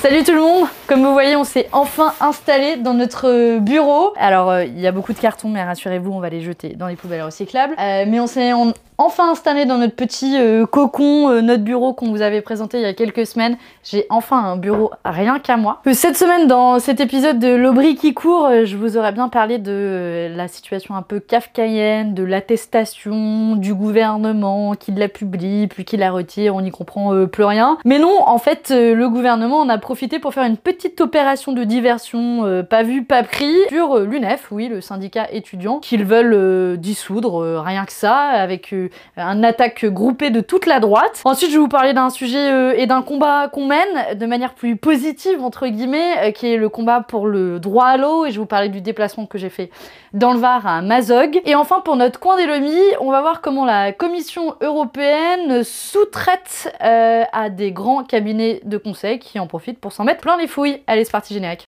Salut tout le monde Comme vous voyez, on s'est enfin installé dans notre bureau. Alors, euh, il y a beaucoup de cartons, mais rassurez-vous, on va les jeter dans les poubelles recyclables. Euh, mais on s'est enfin installé dans notre petit euh, cocon, euh, notre bureau qu'on vous avait présenté il y a quelques semaines. J'ai enfin un bureau rien qu'à moi. Euh, cette semaine, dans cet épisode de L'Aubry qui court, je vous aurais bien parlé de la situation un peu kafkaïenne, de l'attestation du gouvernement qui la publie, puis qui la retire, on n'y comprend plus rien. Mais non, en fait, le gouvernement en a profité pour faire une petite opération de diversion, pas vu, pas pris, sur l'UNEF, oui, le syndicat étudiant, qu'ils veulent dissoudre, rien que ça, avec un attaque groupée de toute la droite. Ensuite, je vais vous parler d'un sujet euh, et d'un combat qu'on mène de manière plus positive, entre guillemets, euh, qui est le combat pour le droit à l'eau, et je vais vous parler du déplacement que j'ai fait dans le Var à Mazog. Et enfin, pour notre coin des Lomis, on va voir comment la Commission européenne sous-traite euh, à des grands cabinets de conseil qui en profitent pour s'en mettre plein les fouilles. Allez, c'est parti générique.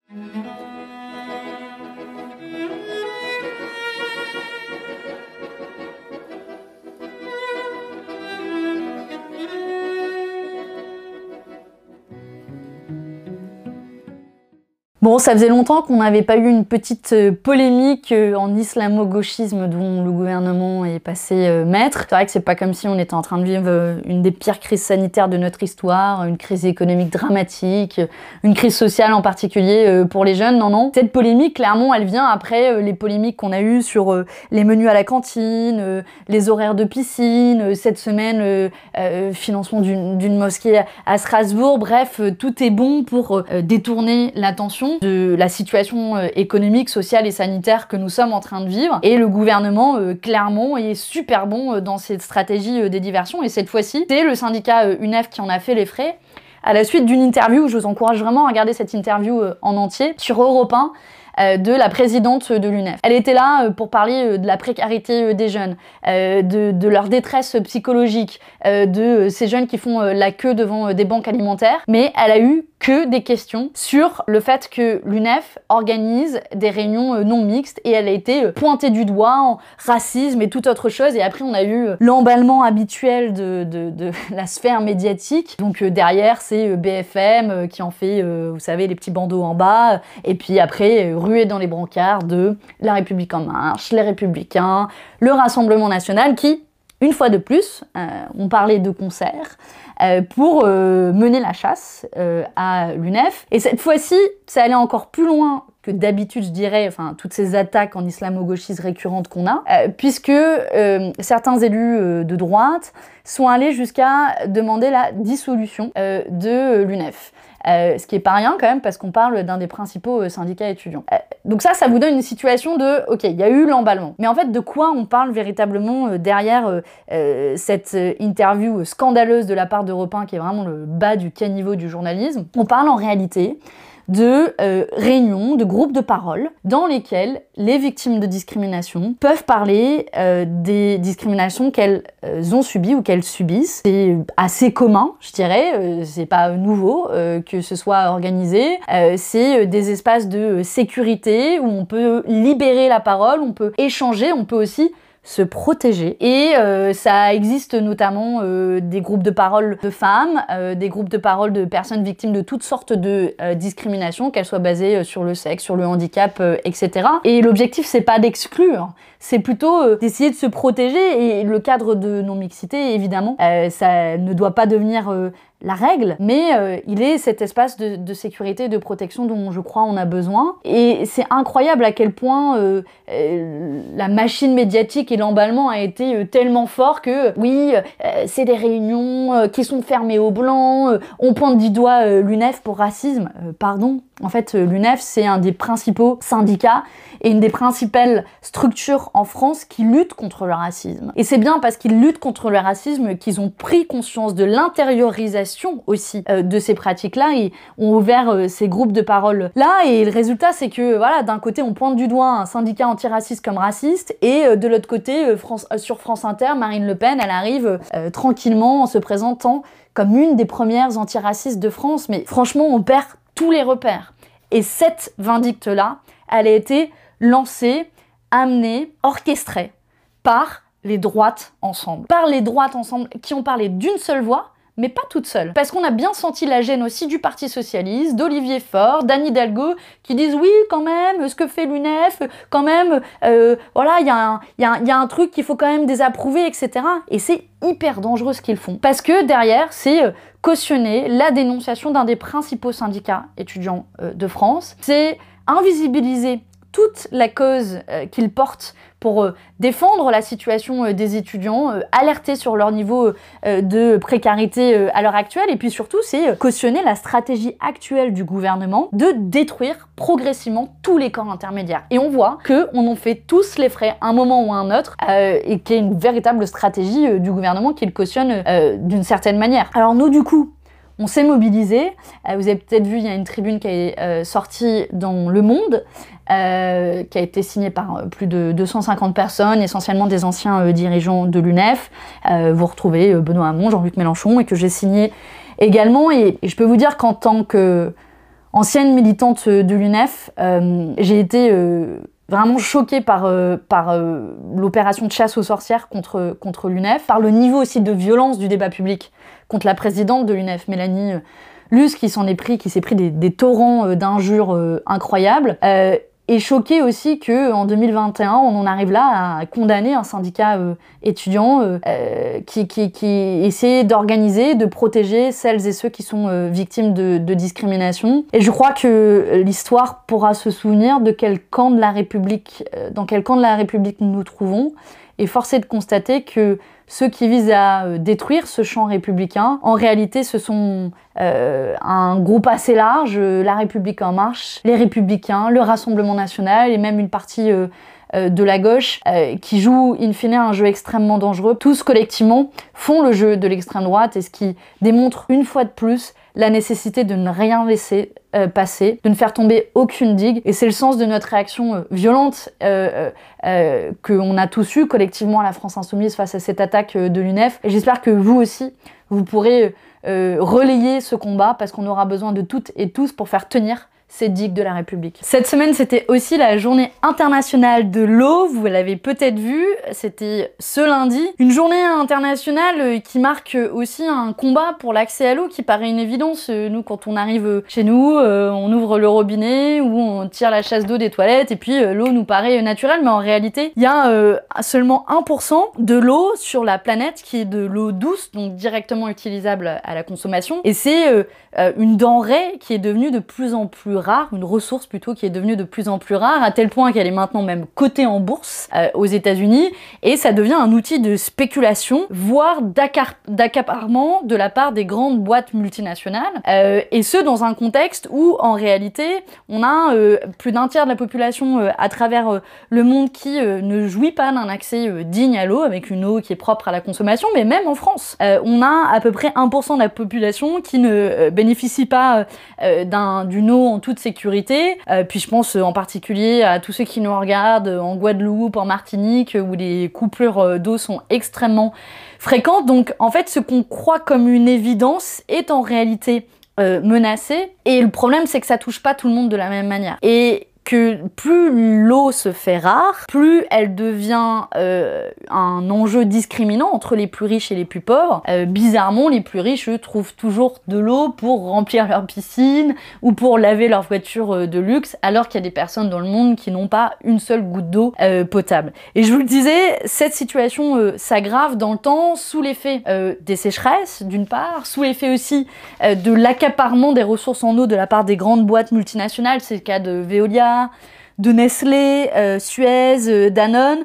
Bon, ça faisait longtemps qu'on n'avait pas eu une petite euh, polémique euh, en islamo-gauchisme dont le gouvernement est passé euh, maître. C'est vrai que c'est pas comme si on était en train de vivre une des pires crises sanitaires de notre histoire, une crise économique dramatique, une crise sociale en particulier pour les jeunes. Non, non. Cette polémique, clairement, elle vient après les polémiques qu'on a eues sur les menus à la cantine, les horaires de piscine, cette semaine, financement d'une mosquée à Strasbourg. Bref, tout est bon pour détourner l'attention de la situation euh, économique, sociale et sanitaire que nous sommes en train de vivre. Et le gouvernement, euh, clairement, est super bon euh, dans cette stratégie des diversions. Et cette fois-ci, c'est le syndicat UNEF qui en a fait les frais à la suite d'une interview, je vous encourage vraiment à regarder cette interview en entier, sur Europe 1, euh, de la présidente de l'UNEF. Elle était là pour parler de la précarité des jeunes, de, leur détresse psychologique, de ces jeunes qui font la queue devant des banques alimentaires, mais elle a eu que des questions sur le fait que l'UNEF organise des réunions non mixtes et elle a été pointée du doigt en racisme et toute autre chose. Et après, on a eu l'emballement habituel de, de, la sphère médiatique. Donc derrière, c'est BFM qui en fait, vous savez, les petits bandeaux en bas. Et puis après, ruer dans les brancards de La République en marche, les Républicains, le Rassemblement national qui, une fois de plus, euh, ont parlé de concert euh, pour euh, mener la chasse à l'UNEF. Et cette fois-ci, ça allait encore plus loin que d'habitude, je dirais, enfin, toutes ces attaques en islamo-gauchisme récurrentes qu'on a, puisque certains élus de droite sont allés jusqu'à demander la dissolution de l'UNEF. Euh, ce qui est pas rien quand même parce qu'on parle d'un des principaux euh, syndicats étudiants. Euh, donc ça, ça vous donne une situation de, ok, il y a eu l'emballement. Mais en fait, de quoi on parle véritablement derrière cette interview scandaleuse de la part d'Europe 1 qui est vraiment le bas du caniveau du journalisme? On parle en réalité de euh, réunions, de groupes de parole dans lesquels les victimes de discrimination peuvent parler euh, des discriminations qu'elles euh, ont subies ou qu'elles subissent. C'est assez commun, je dirais, c'est pas nouveau que ce soit organisé. c'est des espaces de sécurité où on peut libérer la parole, on peut échanger, on peut aussi se protéger. Et euh, ça existe notamment euh, des groupes de parole de femmes, euh, des groupes de parole de personnes victimes de toutes sortes de discriminations, qu'elles soient basées sur le sexe, sur le handicap, etc. Et l'objectif, c'est pas d'exclure, c'est plutôt d'essayer de se protéger. Et le cadre de non-mixité, évidemment, ça ne doit pas devenir la règle, mais euh, il est cet espace de, sécurité et de protection dont je crois on a besoin. Et c'est incroyable à quel point euh, euh, la machine médiatique et l'emballement a été tellement fort que oui, c'est des réunions qui sont fermées aux blancs, on pointe du doigt l'UNEF pour racisme. pardon, en fait l'UNEF c'est un des principaux syndicats et une des principales structures en France qui luttent contre le racisme. Et c'est bien parce qu'ils luttent contre le racisme qu'ils ont pris conscience de l'intériorisation aussi euh, de ces pratiques-là. Ils ont ouvert euh, ces groupes de parole là et le résultat c'est que voilà, d'un côté on pointe du doigt un syndicat antiraciste comme raciste et euh, de l'autre côté sur France Inter, Marine Le Pen, elle arrive tranquillement en se présentant comme une des premières antiracistes de France. Mais franchement, on perd tous les repères. Et cette vindicte-là, elle a été lancée, amenée, orchestrée par les droites ensemble. Par les droites ensemble qui ont parlé d'une seule voix mais pas toute seule. Parce qu'on a bien senti la gêne aussi du Parti Socialiste, d'Olivier Faure, d'Anne Hidalgo, qui disent oui, quand même, ce que fait l'UNEF, quand même, euh, voilà, il y, a un truc qu'il faut quand même désapprouver, etc. Et c'est hyper dangereux ce qu'ils font. Parce que derrière, c'est euh, cautionner la dénonciation d'un des principaux syndicats étudiants euh, de France. C'est invisibiliser toute la cause euh, qu'ils portent pour euh, défendre la situation euh, des étudiants, alerter sur leur niveau de précarité à l'heure actuelle, et puis surtout, c'est cautionner la stratégie actuelle du gouvernement de détruire progressivement tous les corps intermédiaires. Et on voit que on en fait tous les frais un moment ou un autre, et qu'il y a une véritable stratégie du gouvernement qui le cautionne d'une certaine manière. Alors nous, du coup, on s'est mobilisé. Vous avez peut-être vu, il y a une tribune qui est sortie dans Le Monde, euh, qui a été signée par plus de 250 personnes, essentiellement des anciens dirigeants de l'UNEF. vous retrouvez Benoît Hamon, Jean-Luc Mélenchon, et que j'ai signé également. Et, je peux vous dire qu'en tant qu'ancienne militante de l'UNEF, j'ai été vraiment choquée par, l'opération de chasse aux sorcières contre, contre l'UNEF, par le niveau aussi de violence du débat public contre la présidente de l'UNEF, Mélanie euh, Luce, qui s'en est pris, qui s'est pris des, torrents euh, d'injures euh, incroyables. Et choqué aussi que en 2021, on arrive là à condamner un syndicat étudiant qui, qui, essaie d'organiser, de protéger celles et ceux qui sont victimes de, de, discrimination. Et je crois que l'histoire pourra se souvenir de quel camp de la République, dans quel camp de la République nous nous trouvons. Et force est de constater que ceux qui visent à euh, détruire ce champ républicain, en réalité, ce sont euh, un groupe assez large, euh, La République en marche, les Républicains, le Rassemblement national et même une partie de la gauche qui jouent in fine un jeu extrêmement dangereux. Tous collectivement font le jeu de l'extrême droite et ce qui démontre une fois de plus la nécessité de ne rien laisser euh, passer, de ne faire tomber aucune digue. Et c'est le sens de notre réaction euh, violente euh, qu'on a tous eu collectivement à la France Insoumise face à cette attaque de l'UNEF. Et j'espère que vous aussi, vous pourrez relayer ce combat parce qu'on aura besoin de toutes et tous pour faire tenir c'est digue de la République. Cette semaine, c'était aussi la journée internationale de l'eau, vous l'avez peut-être vu, c'était ce lundi. Une journée internationale euh, qui marque aussi un combat pour l'accès à l'eau qui paraît une évidence. Euh, nous, quand on arrive chez nous, euh, on ouvre le robinet ou on tire la chasse d'eau des toilettes et puis l'eau nous paraît naturelle, mais en réalité, il y a seulement 1% de l'eau sur la planète qui est de l'eau douce, donc directement utilisable à la consommation. Et c'est une denrée qui est devenue de plus en plus rare, une ressource plutôt qui est devenue de plus en plus rare, à tel point qu'elle est maintenant même cotée en bourse euh, aux États-Unis, et ça devient un outil de spéculation, voire d'accaparement de la part des grandes boîtes multinationales, euh, et ce dans un contexte où en réalité on a euh, plus d'un tiers de la population à travers le monde qui ne jouit pas d'un accès digne à l'eau, avec une eau qui est propre à la consommation, mais même en France, on a à peu près 1% de la population qui ne bénéficie pas d'une eau en tout sécurité. Euh, puis je pense euh, en particulier à tous ceux qui nous regardent euh, en Guadeloupe, en Martinique, où les coupures d'eau sont extrêmement fréquentes. Donc en fait, ce qu'on croit comme une évidence est en réalité menacé. Et le problème, c'est que ça touche pas tout le monde de la même manière. Et que plus l'eau se fait rare, plus elle devient euh, un enjeu discriminant entre les plus riches et les plus pauvres. Euh, bizarrement, les plus riches, eux, trouvent toujours de l'eau pour remplir leur piscine ou pour laver leur voiture euh, de luxe, alors qu'il y a des personnes dans le monde qui n'ont pas une seule goutte d'eau potable. Et je vous le disais, cette situation s'aggrave dans le temps sous l'effet des sécheresses, d'une part, sous l'effet aussi de l'accaparement des ressources en eau de la part des grandes boîtes multinationales, c'est le cas de Veolia, de Nestlé, euh, Suez, euh, Danone,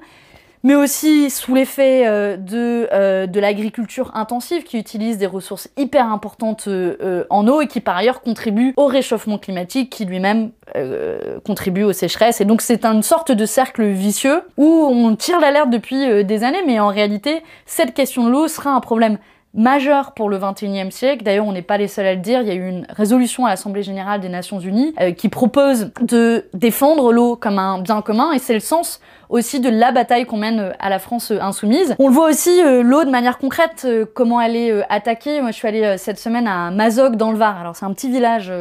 mais aussi sous l'effet euh, de, de l'agriculture intensive qui utilise des ressources hyper importantes en eau et qui par ailleurs contribue au réchauffement climatique qui lui-même contribue aux sécheresses. Et donc c'est une sorte de cercle vicieux où on tire l'alerte depuis des années, mais en réalité cette question de l'eau sera un problème majeur pour le 21e siècle. D'ailleurs, on n'est pas les seuls à le dire. Il y a eu une résolution à l'Assemblée générale des Nations unies euh, qui propose de défendre l'eau comme un bien commun et c'est le sens aussi de la bataille qu'on mène euh, à la France euh, insoumise. On le voit aussi l'eau de manière concrète, comment elle est attaquée. Moi, je suis allée cette semaine à Mazog dans le Var. Alors, c'est un petit village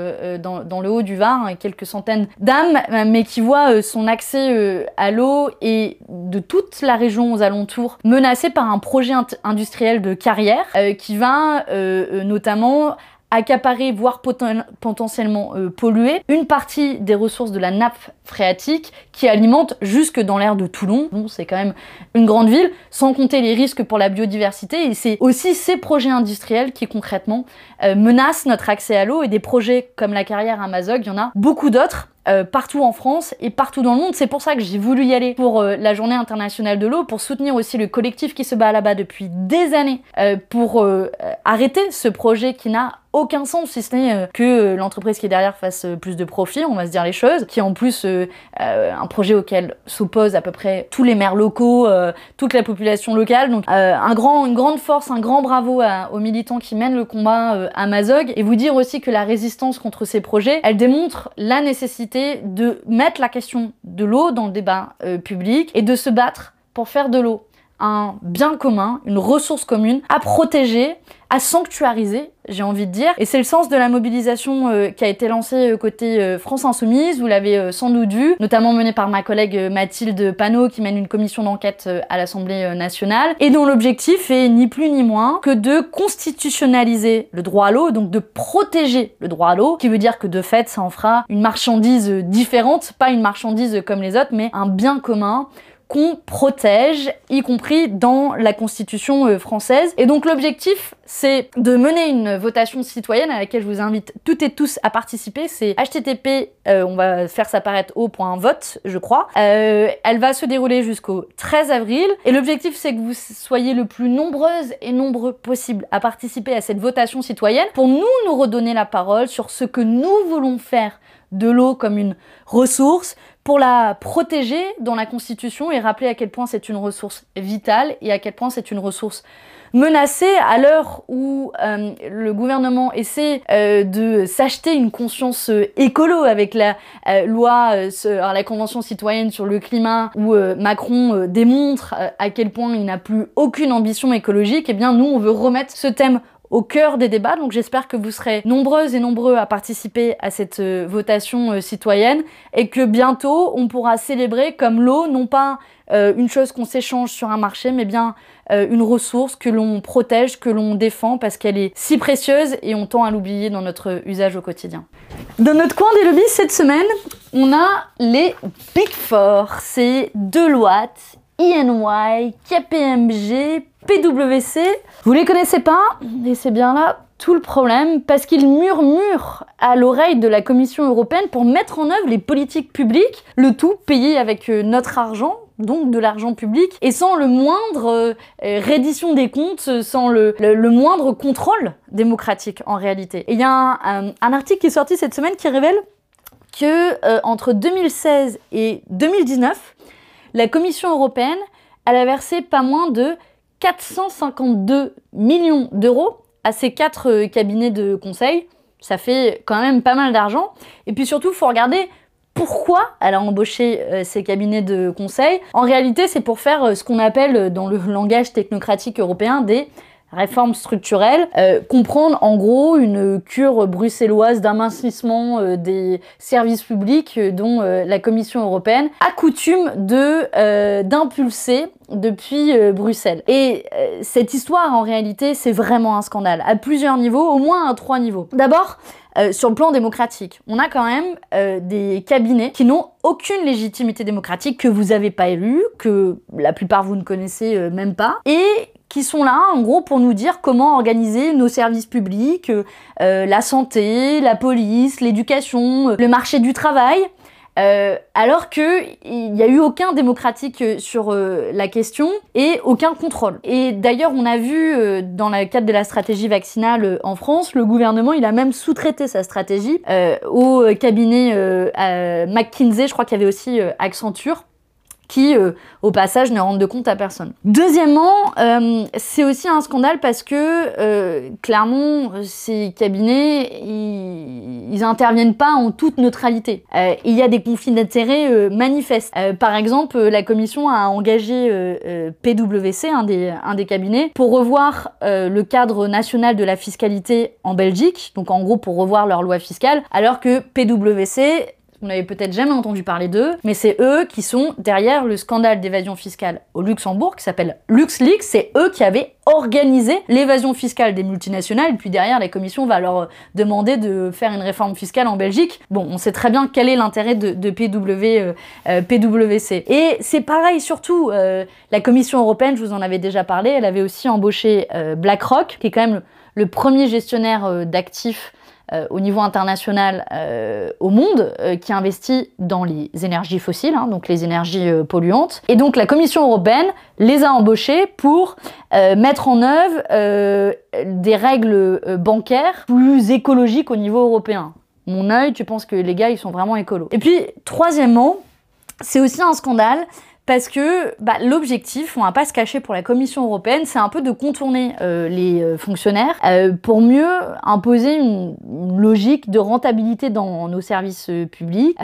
dans, le haut du Var, hein, quelques centaines d'âmes, mais qui voit son accès à l'eau et de toute la région aux alentours menacé par un projet industriel de carrière qui va notamment accaparer, voire potentiellement euh, polluer, une partie des ressources de la nappe phréatique qui alimente jusque dans l'air de Toulon. C'est quand même une grande ville, sans compter les risques pour la biodiversité. Et c'est aussi ces projets industriels qui concrètement euh, menacent notre accès à l'eau et des projets comme la carrière Amazon, il y en a beaucoup d'autres. Euh, partout en France et partout dans le monde. C'est pour ça que j'ai voulu y aller pour la journée internationale de l'eau, pour soutenir aussi le collectif qui se bat là-bas depuis des années, pour arrêter ce projet qui n'a aucun sens, si ce n'est euh, que euh, l'entreprise qui est derrière fasse euh, plus de profit, on va se dire les choses, qui est en plus un projet auquel s'opposent à peu près tous les maires locaux, toute la population locale. Donc un grand, une grande force, un grand bravo aux militants qui mènent le combat à Mazog. Et vous dire aussi que la résistance contre ces projets, elle démontre la nécessité de mettre la question de l'eau dans le débat public et de se battre pour faire de l'eau un bien commun, une ressource commune à protéger, à sanctuariser, j'ai envie de dire. Et c'est le sens de la mobilisation euh, qui a été lancée euh, côté euh, France Insoumise, vous l'avez sans doute vu, notamment menée par ma collègue Mathilde Panot qui mène une commission d'enquête à l'Assemblée nationale, et dont l'objectif est ni plus ni moins que de constitutionnaliser le droit à l'eau, donc de protéger le droit à l'eau, qui veut dire que de fait ça en fera une marchandise différente, pas une marchandise comme les autres, mais un bien commun qu'on protège, y compris dans la Constitution euh, française. Et donc l'objectif, c'est de mener une votation citoyenne à laquelle je vous invite toutes et tous à participer. C'est http, euh, on va faire ça paraître au point vote, je crois. Euh, elle va se dérouler jusqu'au 13 avril. Et l'objectif, c'est que vous soyez le plus nombreuses et nombreux possible à participer à cette votation citoyenne pour nous, nous redonner la parole sur ce que nous voulons faire de l'eau comme une ressource, pour la protéger dans la Constitution et rappeler à quel point c'est une ressource vitale et à quel point c'est une ressource menacée à l'heure où euh, le gouvernement essaie euh, de s'acheter une conscience euh, écolo avec la loi, la Convention citoyenne sur le climat, où Macron démontre à quel point il n'a plus aucune ambition écologique, et eh bien nous on veut remettre ce thème au cœur des débats. Donc j'espère que vous serez nombreuses et nombreux à participer à cette euh, votation euh, citoyenne et que bientôt on pourra célébrer comme l'eau, non pas euh, une chose qu'on s'échange sur un marché, mais bien une ressource que l'on protège, que l'on défend parce qu'elle est si précieuse et on tend à l'oublier dans notre usage au quotidien. Dans notre coin des lobbies cette semaine, on a les Big Four. C'est Deloitte, INY, KPMG, PWC. Vous les connaissez pas Et c'est bien là tout le problème parce qu'ils murmurent à l'oreille de la Commission européenne pour mettre en œuvre les politiques publiques, le tout payé avec euh, notre argent, donc de l'argent public, et sans le moindre euh, reddition des comptes, sans le, moindre contrôle démocratique en réalité. Et il y a un, article qui est sorti cette semaine qui révèle que euh, entre 2016 et 2019, la Commission européenne, a versé pas moins de 452 millions d'euros à ces quatre euh, cabinets de conseil. Ça fait quand même pas mal d'argent. Et puis surtout, il faut regarder pourquoi elle a embauché euh, ces cabinets de conseil. En réalité, c'est pour faire euh, ce qu'on appelle dans le langage technocratique européen des réforme structurelle, euh, comprendre en gros une cure bruxelloise d'amincissement euh, des services publics euh, dont la Commission européenne a coutume de d'impulser depuis Bruxelles. Et cette histoire en réalité c'est vraiment un scandale à plusieurs niveaux, au moins à trois niveaux. D'abord, sur le plan démocratique. On a quand même des cabinets qui n'ont aucune légitimité démocratique, que vous n'avez pas élu, que la plupart vous ne connaissez même pas, et qui sont là en gros pour nous dire comment organiser nos services publics, euh, la santé, la police, l'éducation, euh, le marché du travail. Euh, alors que il n'y a eu aucun démocratique sur la question et aucun contrôle. Et d'ailleurs, on a vu dans le cadre de la stratégie vaccinale en France, le gouvernement il a même sous-traité sa stratégie au cabinet McKinsey, je crois qu'il y avait aussi Accenture qui, euh, au passage, ne rendent de compte à personne. Deuxièmement, euh, c'est aussi un scandale parce que, euh, clairement, ces cabinets, ils, ils, interviennent pas en toute neutralité. il y a des conflits d'intérêts manifestes. par exemple, la commission a engagé PwC, un des, un des cabinets, pour revoir le cadre national de la fiscalité en Belgique, donc en gros pour revoir leur loi fiscale, alors que PwC Vous n'avez peut-être jamais entendu parler d'eux, mais c'est eux qui sont derrière le scandale d'évasion fiscale au Luxembourg qui s'appelle LuxLeaks. C'est eux qui avaient organisé l'évasion fiscale des multinationales. Puis derrière, la commission va leur demander de faire une réforme fiscale en Belgique. Bon, on sait très bien quel est l'intérêt de, PW, euh, euh, PWC. Et c'est pareil surtout, euh, la commission européenne, je vous en avais déjà parlé, elle avait aussi embauché BlackRock, qui est quand même le premier gestionnaire d'actifs euh, au niveau international euh, au monde euh, qui investit dans les énergies fossiles, hein, donc les énergies polluantes. Et donc la Commission européenne les a embauchés pour mettre en œuvre des règles bancaires plus écologiques au niveau européen. Mon œil, tu penses que les gars, ils sont vraiment écolos. Et puis, troisièmement, c'est aussi un scandale parce que bah, l'objectif, on va pas se cacher pour la Commission européenne, c'est un peu de contourner euh, les euh, fonctionnaires euh, pour mieux imposer une, logique de rentabilité dans nos services publics.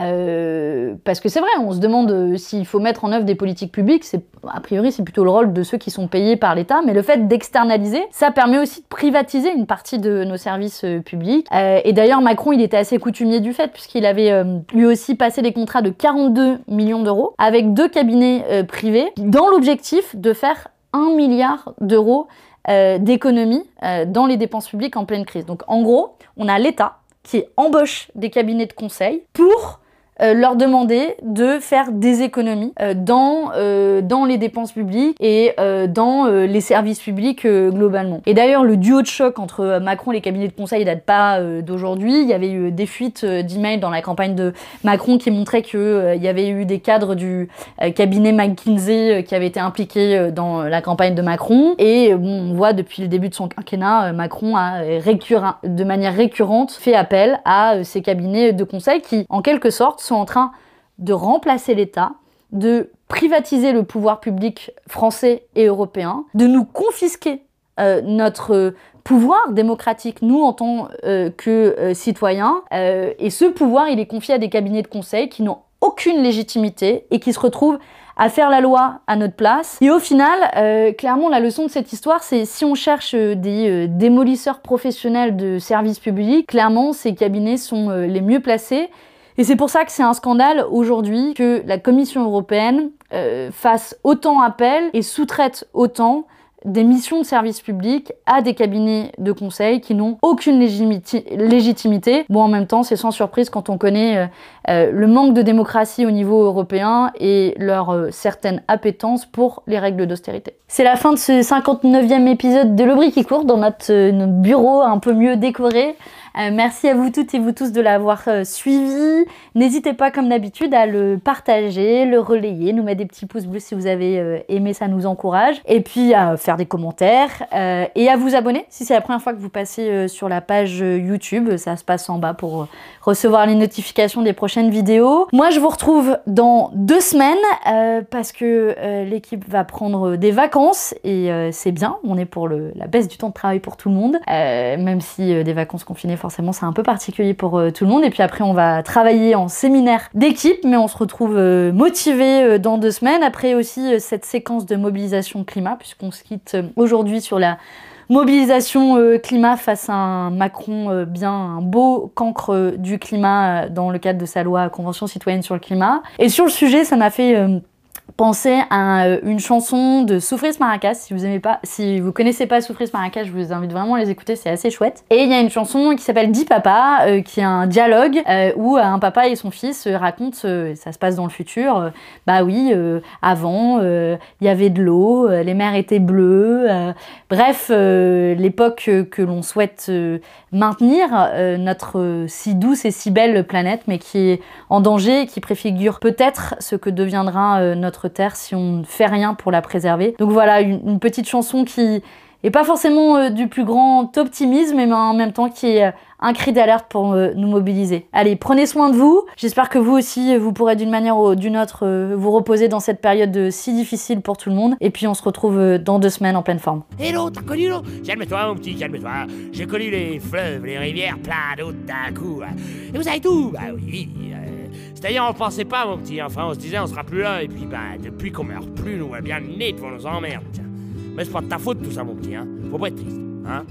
parce que c'est vrai, on se demande s'il faut mettre en œuvre des politiques publiques, a priori c'est plutôt le rôle de ceux qui sont payés par l'État, mais le fait d'externaliser, ça permet aussi de privatiser une partie de nos services publics. et d'ailleurs Macron, il était assez coutumier du fait puisqu'il avait lui aussi passé des contrats de 42 millions d'euros avec deux cabinets euh, privés dans l'objectif de faire 1 milliard d'euros euh, d'économies euh, dans les dépenses publiques en pleine crise. Donc en gros, on a l'État qui embauche des cabinets de conseil pour euh, leur demander de faire des économies euh, dans, euh, dans les dépenses publiques et dans les services publics globalement. Et d'ailleurs, le duo de choc entre Macron et les cabinets de conseil date pas d'aujourd'hui. Il y avait eu des fuites d'emails dans la campagne de Macron qui montraient qu'il y avait eu des cadres du cabinet McKinsey qui avaient été impliqués dans la campagne de Macron. Et on voit depuis le début de son quinquennat, Macron a de manière récurrente fait appel à ces cabinets de conseil qui, en quelque sorte, sont en train de remplacer l'État, de privatiser le pouvoir public français et européen, de nous confisquer euh, notre pouvoir démocratique, nous en tant euh, que euh, citoyens. et ce pouvoir, il est confié à des cabinets de conseil qui n'ont aucune légitimité et qui se retrouvent à faire la loi à notre place. Et au final, clairement, la leçon de cette histoire, c'est si on cherche des démolisseurs professionnels de services publics, clairement, ces cabinets sont les mieux placés et c'est pour ça que c'est un scandale aujourd'hui que la Commission européenne euh, fasse autant appel et sous-traite autant des missions de service public à des cabinets de conseil qui n'ont aucune légitimité. Bon, en même temps, c'est sans surprise quand on connaît euh, euh, le manque de démocratie au niveau européen et leur certaine appétence pour les règles d'austérité. C'est la fin de ce 59e épisode de l'Aubry qui court dans notre, notre bureau un peu mieux décoré. Euh, merci à vous toutes et vous tous de l'avoir euh, suivi. N'hésitez pas comme d'habitude à le partager, le relayer, nous mettre des petits pouces bleus si vous avez euh, aimé, ça nous encourage. Et puis à faire des commentaires et à vous abonner si c'est la première fois que vous passez sur la page YouTube. Ça se passe en bas pour recevoir les notifications des prochaines vidéos. Moi je vous retrouve dans deux semaines parce que l'équipe va prendre des vacances et c'est bien. On est pour le, la baisse du temps de travail pour tout le monde, même si des vacances confinées forcément c'est un peu particulier pour euh, tout le monde. Et puis après on va travailler en séminaire d'équipe, mais on se retrouve euh, motivé euh, dans deux semaines. Après aussi cette séquence de mobilisation climat, puisqu'on se quitte aujourd'hui sur la mobilisation climat face à un Macron bien un beau cancre du climat dans le cadre de sa loi Convention citoyenne sur le climat. Et sur le sujet, ça m'a fait Pensez à euh, une chanson de Soufris Maracas. Si vous aimez pas, si vous connaissez pas Soufris Maracas, je vous invite vraiment à les écouter, c'est assez chouette. Et il y a une chanson qui s'appelle Dis papa, euh, qui est un dialogue euh, où un papa et son fils racontent, ça se passe dans le futur. bah oui, avant il y avait de l'eau, les mers étaient bleues. bref, l'époque que l'on souhaite maintenir, notre si douce et si belle planète, mais qui est en danger et qui préfigure peut-être ce que deviendra notre terre si on ne fait rien pour la préserver. Donc voilà, une, petite chanson qui est pas forcément euh, du plus grand optimisme, mais en même temps qui est euh, un cri d'alerte pour euh, nous mobiliser. Allez, prenez soin de vous. J'espère que vous aussi, vous pourrez d'une manière ou d'une autre vous reposer dans cette période si difficile pour tout le monde. Et puis on se retrouve dans deux semaines en pleine forme. Hello, t'as connu l'eau Calme-toi mon petit, calme-toi. J'ai connu les fleuves, les rivières, plein d'eau d'un coup. Et vous savez tout Bah oui. C'est-à-dire, on pensait pas, mon petit. Enfin, on se disait, on sera plus là. Et puis, bah, depuis qu'on meurt plus, nous, on bien le nez devant nos emmerdes, tiens. Mais c'est pas de ta faute, tout ça, mon petit, hein. Faut pas être triste, hein.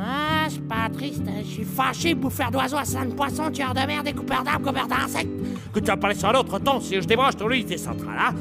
Ah, je suis pas triste. Hein. Je suis fâché, bouffeur d'oiseaux, assassin de poissons, tueur de merde, découpeur d'arbres, coupeur d'insectes. Que tu vas parler sur un autre temps si je débranche ton lit, c'est central, hein.